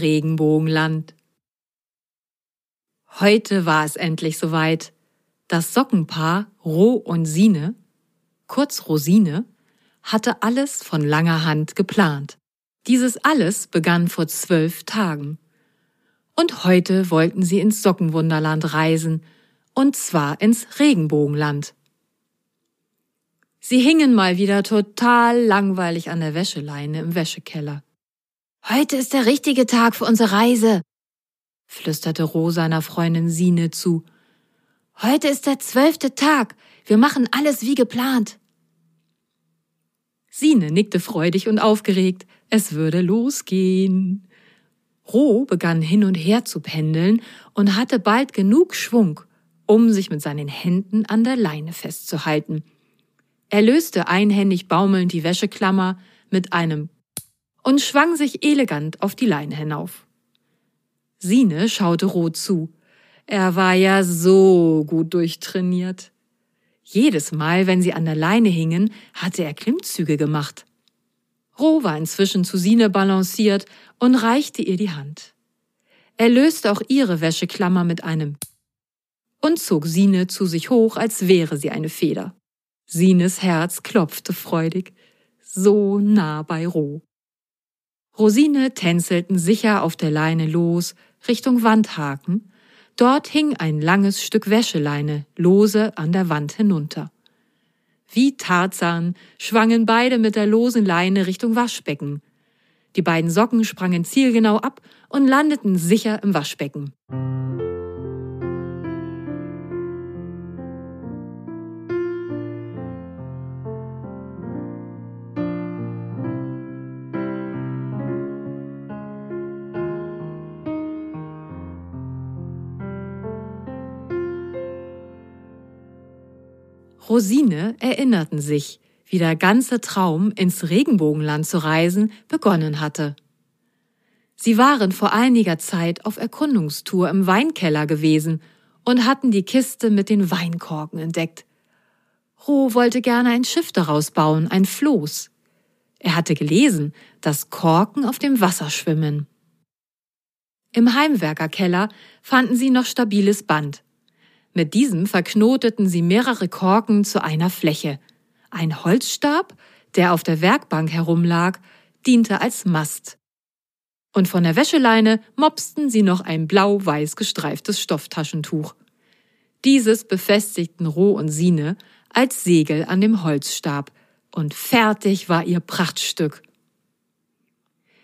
Regenbogenland. Heute war es endlich soweit. Das Sockenpaar Roh und Sine, kurz Rosine, hatte alles von langer Hand geplant. Dieses alles begann vor zwölf Tagen. Und heute wollten sie ins Sockenwunderland reisen, und zwar ins Regenbogenland. Sie hingen mal wieder total langweilig an der Wäscheleine im Wäschekeller. Heute ist der richtige Tag für unsere Reise, flüsterte Ro seiner Freundin Sine zu. Heute ist der zwölfte Tag. Wir machen alles wie geplant. Sine nickte freudig und aufgeregt. Es würde losgehen. Ro begann hin und her zu pendeln und hatte bald genug Schwung, um sich mit seinen Händen an der Leine festzuhalten. Er löste einhändig baumelnd die Wäscheklammer mit einem und schwang sich elegant auf die Leine hinauf. Sine schaute Ro zu. Er war ja so gut durchtrainiert. Jedes Mal, wenn sie an der Leine hingen, hatte er Klimmzüge gemacht. Ro war inzwischen zu Sine balanciert und reichte ihr die Hand. Er löste auch ihre Wäscheklammer mit einem und zog Sine zu sich hoch, als wäre sie eine Feder. Sines Herz klopfte freudig, so nah bei Ro. Rosine tänzelten sicher auf der Leine los, Richtung Wandhaken. Dort hing ein langes Stück Wäscheleine lose an der Wand hinunter. Wie Tarzan schwangen beide mit der losen Leine Richtung Waschbecken. Die beiden Socken sprangen zielgenau ab und landeten sicher im Waschbecken. Rosine erinnerten sich, wie der ganze Traum, ins Regenbogenland zu reisen, begonnen hatte. Sie waren vor einiger Zeit auf Erkundungstour im Weinkeller gewesen und hatten die Kiste mit den Weinkorken entdeckt. Roh wollte gerne ein Schiff daraus bauen, ein Floß. Er hatte gelesen, dass Korken auf dem Wasser schwimmen. Im Heimwerkerkeller fanden sie noch stabiles Band. Mit diesem verknoteten sie mehrere Korken zu einer Fläche. Ein Holzstab, der auf der Werkbank herumlag, diente als Mast. Und von der Wäscheleine mopsten sie noch ein blau-weiß gestreiftes Stofftaschentuch. Dieses befestigten Roh und Sine als Segel an dem Holzstab, und fertig war ihr Prachtstück.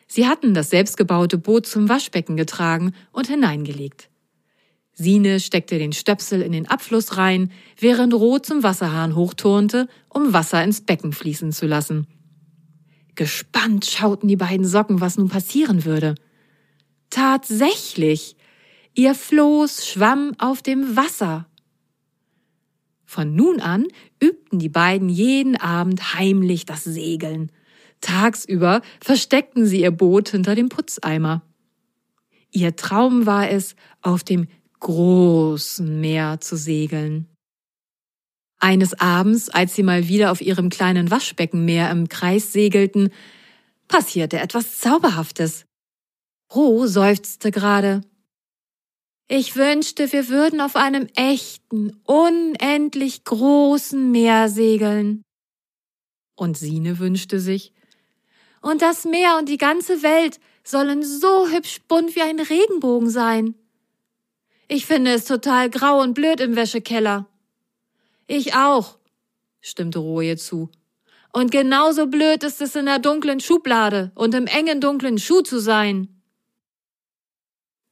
Sie hatten das selbstgebaute Boot zum Waschbecken getragen und hineingelegt. Sine steckte den Stöpsel in den Abfluss rein, während Rot zum Wasserhahn hochturnte, um Wasser ins Becken fließen zu lassen. Gespannt schauten die beiden Socken, was nun passieren würde. Tatsächlich! Ihr Floß schwamm auf dem Wasser. Von nun an übten die beiden jeden Abend heimlich das Segeln. Tagsüber versteckten sie ihr Boot hinter dem Putzeimer. Ihr Traum war es, auf dem großen Meer zu segeln. Eines Abends, als sie mal wieder auf ihrem kleinen Waschbeckenmeer im Kreis segelten, passierte etwas Zauberhaftes. Ro seufzte gerade. Ich wünschte, wir würden auf einem echten, unendlich großen Meer segeln. Und Sine wünschte sich, und das Meer und die ganze Welt sollen so hübsch bunt wie ein Regenbogen sein. Ich finde es total grau und blöd im Wäschekeller. Ich auch, stimmte Roje zu. Und genauso blöd ist es in der dunklen Schublade und im engen dunklen Schuh zu sein.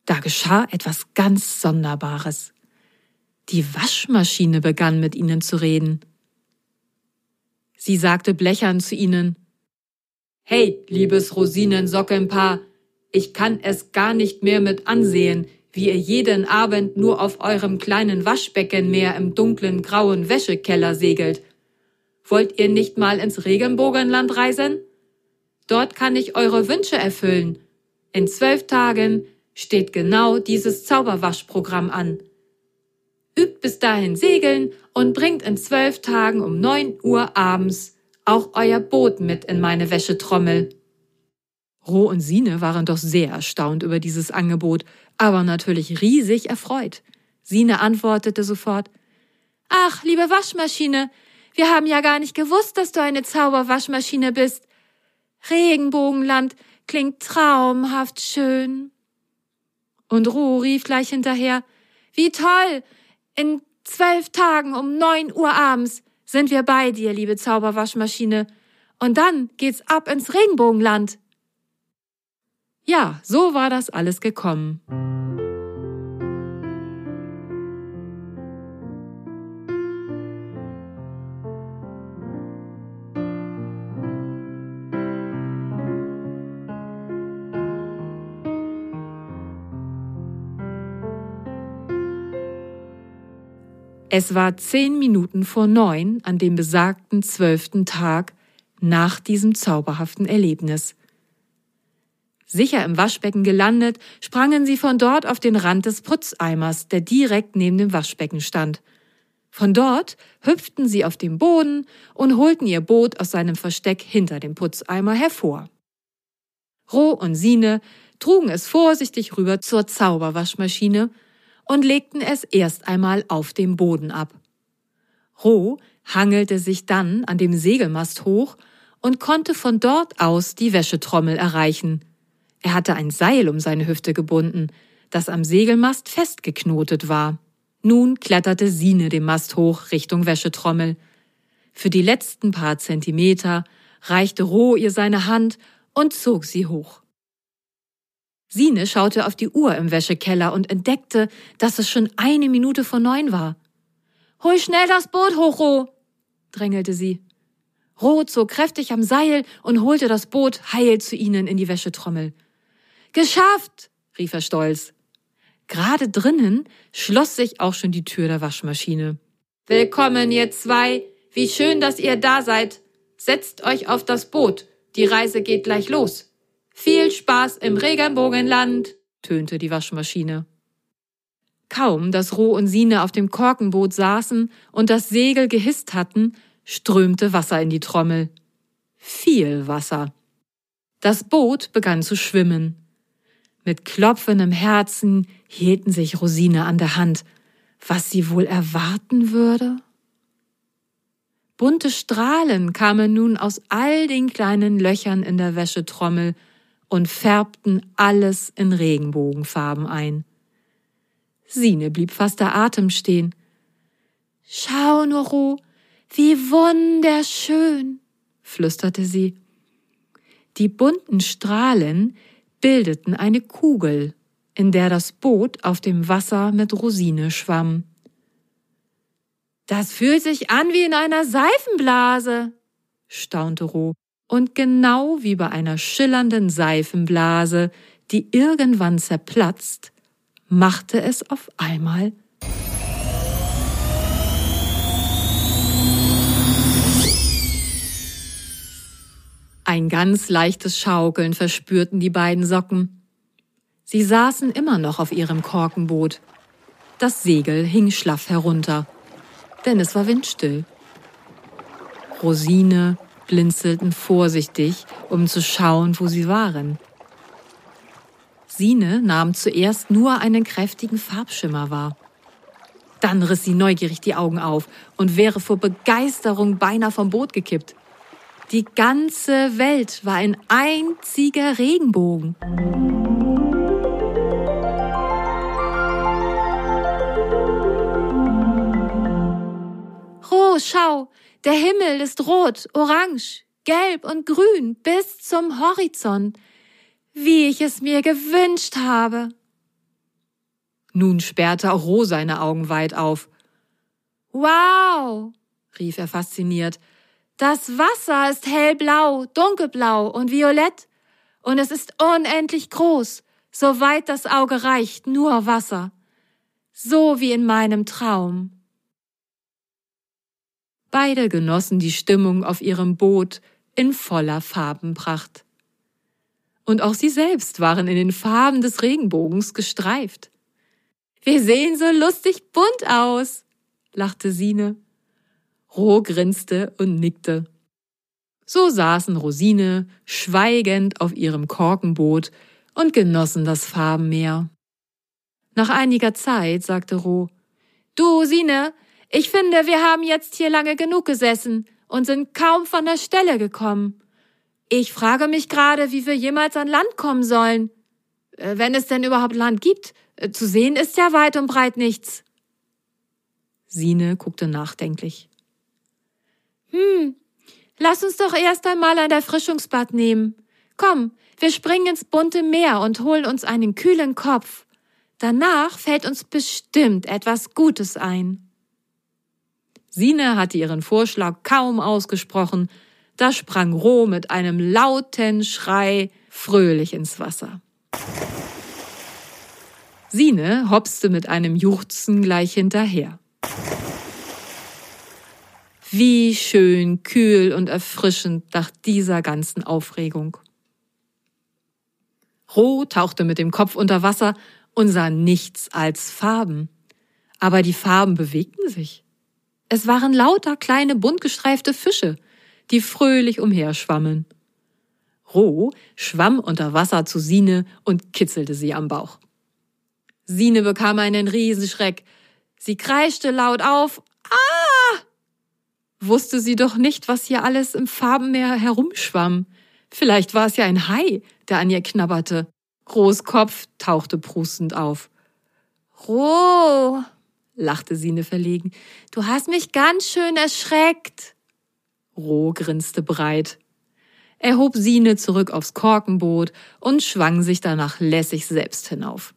Da geschah etwas ganz Sonderbares. Die Waschmaschine begann mit ihnen zu reden. Sie sagte blechern zu ihnen, Hey, liebes Rosinensockenpaar, ich kann es gar nicht mehr mit ansehen, wie ihr jeden Abend nur auf eurem kleinen Waschbeckenmeer im dunklen grauen Wäschekeller segelt. Wollt ihr nicht mal ins Regenbogenland reisen? Dort kann ich eure Wünsche erfüllen. In zwölf Tagen steht genau dieses Zauberwaschprogramm an. Übt bis dahin Segeln und bringt in zwölf Tagen um neun Uhr abends auch euer Boot mit in meine Wäschetrommel. Roh und Sine waren doch sehr erstaunt über dieses Angebot, aber natürlich riesig erfreut. Sine antwortete sofort Ach, liebe Waschmaschine, wir haben ja gar nicht gewusst, dass du eine Zauberwaschmaschine bist. Regenbogenland klingt traumhaft schön. Und Roh rief gleich hinterher Wie toll. In zwölf Tagen um neun Uhr abends sind wir bei dir, liebe Zauberwaschmaschine. Und dann geht's ab ins Regenbogenland. Ja, so war das alles gekommen. Es war zehn Minuten vor neun an dem besagten zwölften Tag nach diesem zauberhaften Erlebnis. Sicher im Waschbecken gelandet, sprangen sie von dort auf den Rand des Putzeimers, der direkt neben dem Waschbecken stand. Von dort hüpften sie auf den Boden und holten ihr Boot aus seinem Versteck hinter dem Putzeimer hervor. Roh und Sine trugen es vorsichtig rüber zur Zauberwaschmaschine und legten es erst einmal auf dem Boden ab. Roh hangelte sich dann an dem Segelmast hoch und konnte von dort aus die Wäschetrommel erreichen. Er hatte ein Seil um seine Hüfte gebunden, das am Segelmast festgeknotet war. Nun kletterte Sine den Mast hoch Richtung Wäschetrommel. Für die letzten paar Zentimeter reichte Roh ihr seine Hand und zog sie hoch. Sine schaute auf die Uhr im Wäschekeller und entdeckte, dass es schon eine Minute vor neun war. Hol schnell das Boot hoch, Roh, drängelte sie. Roh zog kräftig am Seil und holte das Boot heil zu ihnen in die Wäschetrommel. Geschafft, rief er stolz. Gerade drinnen schloss sich auch schon die Tür der Waschmaschine. Willkommen, ihr zwei. Wie schön, dass ihr da seid. Setzt euch auf das Boot. Die Reise geht gleich los. Viel Spaß im Regenbogenland, tönte die Waschmaschine. Kaum, dass Roh und Sine auf dem Korkenboot saßen und das Segel gehisst hatten, strömte Wasser in die Trommel. Viel Wasser. Das Boot begann zu schwimmen. Mit klopfendem Herzen hielten sich Rosine an der Hand, was sie wohl erwarten würde. Bunte Strahlen kamen nun aus all den kleinen Löchern in der Wäschetrommel und färbten alles in Regenbogenfarben ein. Sine blieb fast der Atem stehen. Schau, Noro, wie wunderschön, flüsterte sie. Die bunten Strahlen bildeten eine Kugel, in der das Boot auf dem Wasser mit Rosine schwamm. Das fühlt sich an wie in einer Seifenblase, staunte Roh und genau wie bei einer schillernden Seifenblase, die irgendwann zerplatzt, machte es auf einmal Ein ganz leichtes Schaukeln verspürten die beiden Socken. Sie saßen immer noch auf ihrem Korkenboot. Das Segel hing schlaff herunter, denn es war windstill. Rosine, blinzelten vorsichtig, um zu schauen, wo sie waren. Sine nahm zuerst nur einen kräftigen Farbschimmer wahr. Dann riss sie neugierig die Augen auf und wäre vor Begeisterung beinahe vom Boot gekippt. Die ganze Welt war ein einziger Regenbogen. Oh, schau, der Himmel ist rot, orange, gelb und grün bis zum Horizont, wie ich es mir gewünscht habe. Nun sperrte auch Ro seine Augen weit auf. Wow, rief er fasziniert. Das Wasser ist hellblau, dunkelblau und violett, und es ist unendlich groß, soweit das Auge reicht, nur Wasser. So wie in meinem Traum. Beide genossen die Stimmung auf ihrem Boot in voller Farbenpracht. Und auch sie selbst waren in den Farben des Regenbogens gestreift. Wir sehen so lustig bunt aus, lachte Sine. Roh grinste und nickte. So saßen Rosine schweigend auf ihrem Korkenboot und genossen das Farbenmeer. Nach einiger Zeit sagte Roh, Du, Sine, ich finde, wir haben jetzt hier lange genug gesessen und sind kaum von der Stelle gekommen. Ich frage mich gerade, wie wir jemals an Land kommen sollen. Äh, wenn es denn überhaupt Land gibt. Äh, zu sehen ist ja weit und breit nichts. Sine guckte nachdenklich. Hm, lass uns doch erst einmal ein Erfrischungsbad nehmen. Komm, wir springen ins bunte Meer und holen uns einen kühlen Kopf. Danach fällt uns bestimmt etwas Gutes ein. Sine hatte ihren Vorschlag kaum ausgesprochen, da sprang Roh mit einem lauten Schrei fröhlich ins Wasser. Sine hopste mit einem Juchzen gleich hinterher. Wie schön, kühl und erfrischend nach dieser ganzen Aufregung. Roh tauchte mit dem Kopf unter Wasser und sah nichts als Farben. Aber die Farben bewegten sich. Es waren lauter kleine bunt gestreifte Fische, die fröhlich umherschwammen. Roh schwamm unter Wasser zu Sine und kitzelte sie am Bauch. Sine bekam einen Riesenschreck. Sie kreischte laut auf. Ah! Wusste sie doch nicht, was hier alles im Farbenmeer herumschwamm. Vielleicht war es ja ein Hai, der an ihr knabberte. Rohs Kopf tauchte prustend auf. Roh, lachte Sine verlegen, du hast mich ganz schön erschreckt. Roh grinste breit. Er hob Sine zurück aufs Korkenboot und schwang sich danach lässig selbst hinauf.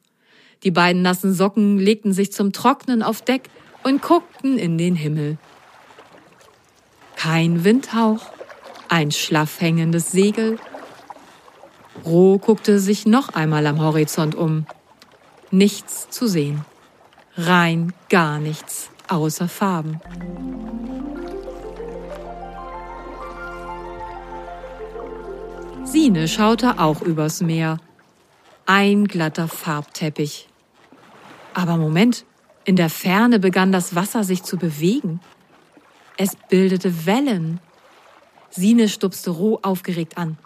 Die beiden nassen Socken legten sich zum Trocknen auf Deck und guckten in den Himmel. Kein Windhauch, ein schlaff hängendes Segel. Roh guckte sich noch einmal am Horizont um. Nichts zu sehen. Rein gar nichts außer Farben. Sine schaute auch übers Meer. Ein glatter Farbteppich. Aber Moment, in der Ferne begann das Wasser sich zu bewegen. Es bildete Wellen. Sine stupste Roh aufgeregt an.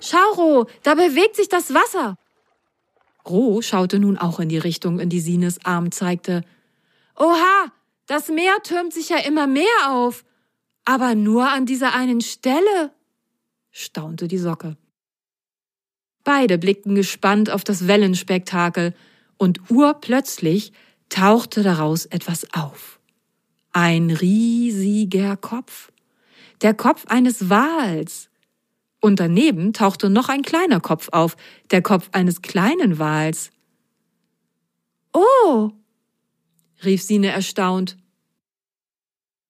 Schau, Roh, da bewegt sich das Wasser. Roh schaute nun auch in die Richtung, in die Sines Arm zeigte. Oha, das Meer türmt sich ja immer mehr auf. Aber nur an dieser einen Stelle, staunte die Socke. Beide blickten gespannt auf das Wellenspektakel, und urplötzlich tauchte daraus etwas auf. Ein riesiger Kopf. Der Kopf eines Wals. Und daneben tauchte noch ein kleiner Kopf auf, der Kopf eines kleinen Wals. Oh, rief Sine erstaunt.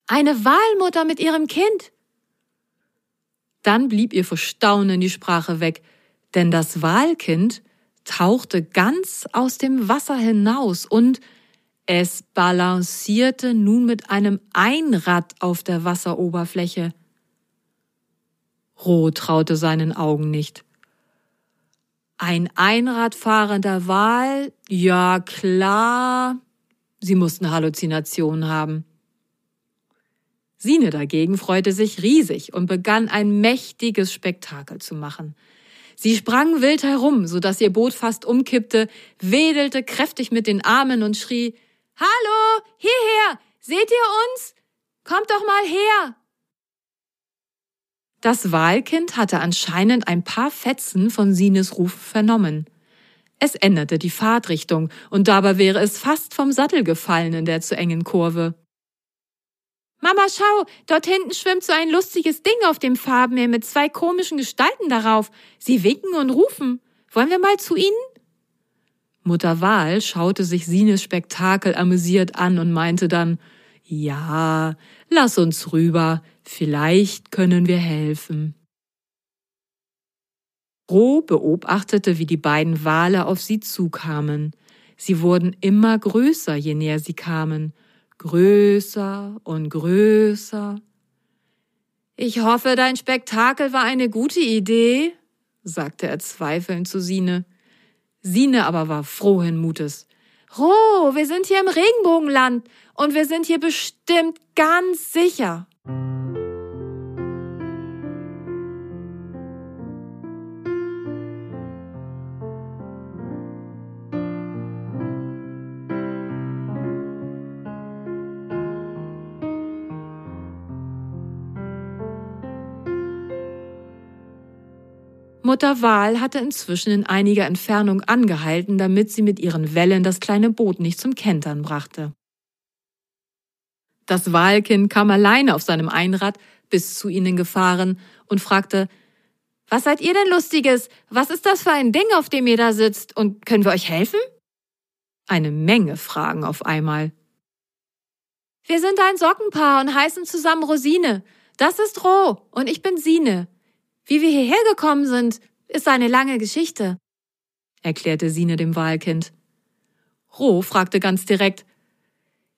Eine Walmutter mit ihrem Kind. Dann blieb ihr vor Staunen die Sprache weg, denn das Walkind tauchte ganz aus dem Wasser hinaus und es balancierte nun mit einem Einrad auf der Wasseroberfläche. Roh traute seinen Augen nicht. Ein Einradfahrender Wal? Ja, klar. Sie mussten Halluzinationen haben. Sine dagegen freute sich riesig und begann ein mächtiges Spektakel zu machen. Sie sprang wild herum, so dass ihr Boot fast umkippte, wedelte kräftig mit den Armen und schrie Hallo, hierher, seht ihr uns? Kommt doch mal her. Das Wahlkind hatte anscheinend ein paar Fetzen von Sines Ruf vernommen. Es änderte die Fahrtrichtung, und dabei wäre es fast vom Sattel gefallen in der zu engen Kurve. Mama, schau, dort hinten schwimmt so ein lustiges Ding auf dem Farbenmeer mit zwei komischen Gestalten darauf. Sie winken und rufen. Wollen wir mal zu ihnen? Mutter Wahl schaute sich Sines Spektakel amüsiert an und meinte dann, ja, lass uns rüber, vielleicht können wir helfen. Roh beobachtete, wie die beiden Wale auf sie zukamen. Sie wurden immer größer, je näher sie kamen. Größer und größer. Ich hoffe, dein Spektakel war eine gute Idee, sagte er zweifelnd zu Sine. Sine aber war frohen Mutes. Roh, wir sind hier im Regenbogenland und wir sind hier bestimmt ganz sicher. Mutter Wal hatte inzwischen in einiger Entfernung angehalten, damit sie mit ihren Wellen das kleine Boot nicht zum Kentern brachte. Das Walkind kam alleine auf seinem Einrad bis zu ihnen gefahren und fragte, was seid ihr denn Lustiges? Was ist das für ein Ding, auf dem ihr da sitzt? Und können wir euch helfen? Eine Menge Fragen auf einmal. Wir sind ein Sockenpaar und heißen zusammen Rosine. Das ist Roh und ich bin Sine. Wie wir hierher gekommen sind, ist eine lange Geschichte, erklärte Sine dem Wahlkind. Roh fragte ganz direkt,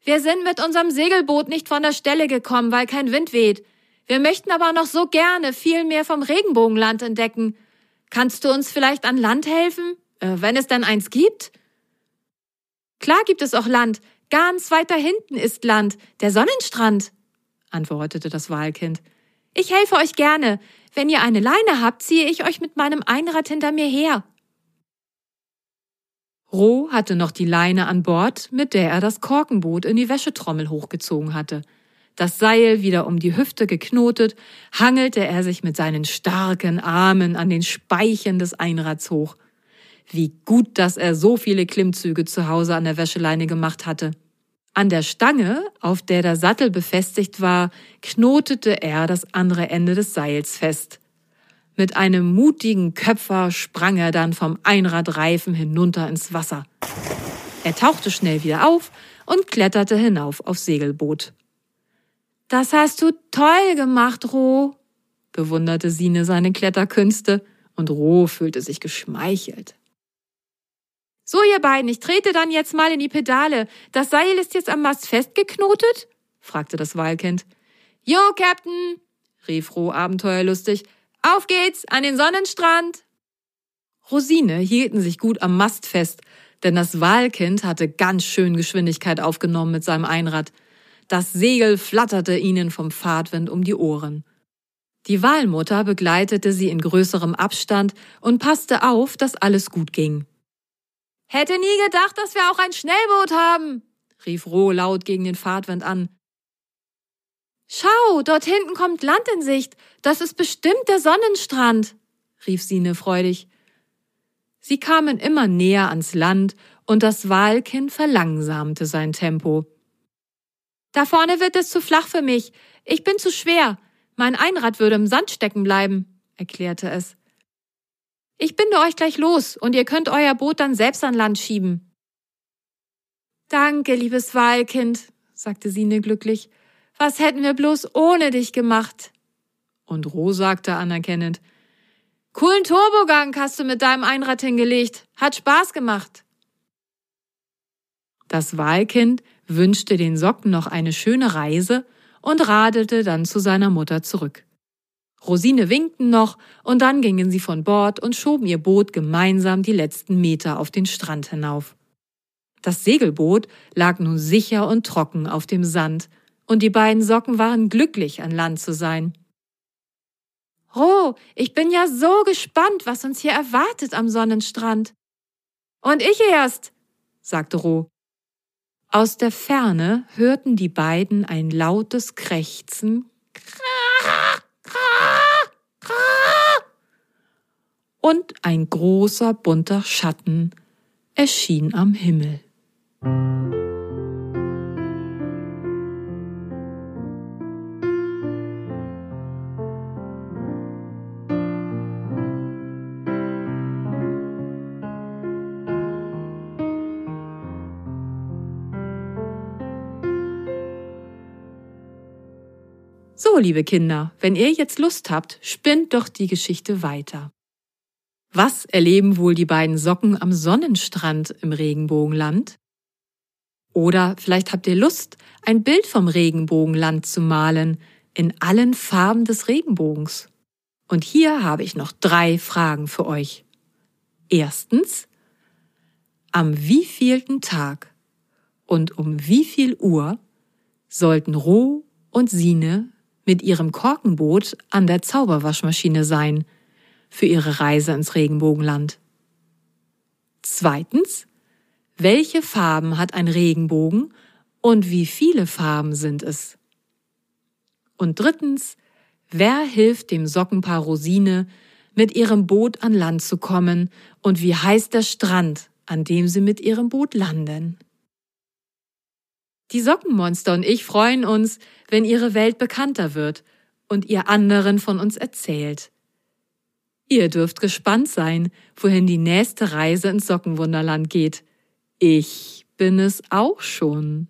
wir sind mit unserem Segelboot nicht von der Stelle gekommen, weil kein Wind weht. Wir möchten aber noch so gerne viel mehr vom Regenbogenland entdecken. Kannst du uns vielleicht an Land helfen, äh, wenn es denn eins gibt? Klar gibt es auch Land. Ganz weiter hinten ist Land, der Sonnenstrand, antwortete das Wahlkind. Ich helfe euch gerne. Wenn ihr eine Leine habt, ziehe ich euch mit meinem Einrad hinter mir her. Roh hatte noch die Leine an Bord, mit der er das Korkenboot in die Wäschetrommel hochgezogen hatte. Das Seil wieder um die Hüfte geknotet, hangelte er sich mit seinen starken Armen an den Speichen des Einrads hoch. Wie gut, dass er so viele Klimmzüge zu Hause an der Wäscheleine gemacht hatte. An der Stange, auf der der Sattel befestigt war, knotete er das andere Ende des Seils fest. Mit einem mutigen Köpfer sprang er dann vom Einradreifen hinunter ins Wasser. Er tauchte schnell wieder auf und kletterte hinauf aufs Segelboot. Das hast du toll gemacht, Roh, bewunderte Sine seine Kletterkünste, und Roh fühlte sich geschmeichelt. So, ihr beiden, ich trete dann jetzt mal in die Pedale. Das Seil ist jetzt am Mast festgeknotet? fragte das Wahlkind. Jo, Captain, rief Roh abenteuerlustig. Auf geht's, an den Sonnenstrand. Rosine hielten sich gut am Mast fest, denn das Wahlkind hatte ganz schön Geschwindigkeit aufgenommen mit seinem Einrad. Das Segel flatterte ihnen vom Fahrtwind um die Ohren. Die Walmutter begleitete sie in größerem Abstand und passte auf, dass alles gut ging. Hätte nie gedacht, dass wir auch ein Schnellboot haben, rief Roh laut gegen den Fahrtwind an. Schau, dort hinten kommt Land in Sicht. Das ist bestimmt der Sonnenstrand, rief Sine freudig. Sie kamen immer näher ans Land und das Walkind verlangsamte sein Tempo. Da vorne wird es zu flach für mich. Ich bin zu schwer. Mein Einrad würde im Sand stecken bleiben, erklärte es. Ich binde euch gleich los und ihr könnt euer Boot dann selbst an Land schieben. Danke, liebes Wahlkind, sagte Sine glücklich. Was hätten wir bloß ohne dich gemacht? Und Roh sagte anerkennend, Coolen Turbogang hast du mit deinem Einrad hingelegt. Hat Spaß gemacht. Das Wahlkind wünschte den Socken noch eine schöne Reise und radelte dann zu seiner Mutter zurück. Rosine winkten noch, und dann gingen sie von Bord und schoben ihr Boot gemeinsam die letzten Meter auf den Strand hinauf. Das Segelboot lag nun sicher und trocken auf dem Sand, und die beiden Socken waren glücklich, an Land zu sein. Oh, ich bin ja so gespannt, was uns hier erwartet am Sonnenstrand. Und ich erst, sagte Roh. Aus der Ferne hörten die beiden ein lautes Krächzen und ein großer bunter Schatten erschien am Himmel. So, liebe Kinder, wenn ihr jetzt Lust habt, spinnt doch die Geschichte weiter. Was erleben wohl die beiden Socken am Sonnenstrand im Regenbogenland? Oder vielleicht habt ihr Lust, ein Bild vom Regenbogenland zu malen, in allen Farben des Regenbogens. Und hier habe ich noch drei Fragen für euch. Erstens, am wievielten Tag und um wie viel Uhr sollten Roh und Sine mit ihrem Korkenboot an der Zauberwaschmaschine sein, für Ihre Reise ins Regenbogenland? Zweitens, welche Farben hat ein Regenbogen und wie viele Farben sind es? Und drittens, wer hilft dem Sockenpaar Rosine, mit ihrem Boot an Land zu kommen und wie heißt der Strand, an dem sie mit ihrem Boot landen? Die Sockenmonster und ich freuen uns, wenn ihre Welt bekannter wird und ihr anderen von uns erzählt. Ihr dürft gespannt sein, wohin die nächste Reise ins Sockenwunderland geht. Ich bin es auch schon.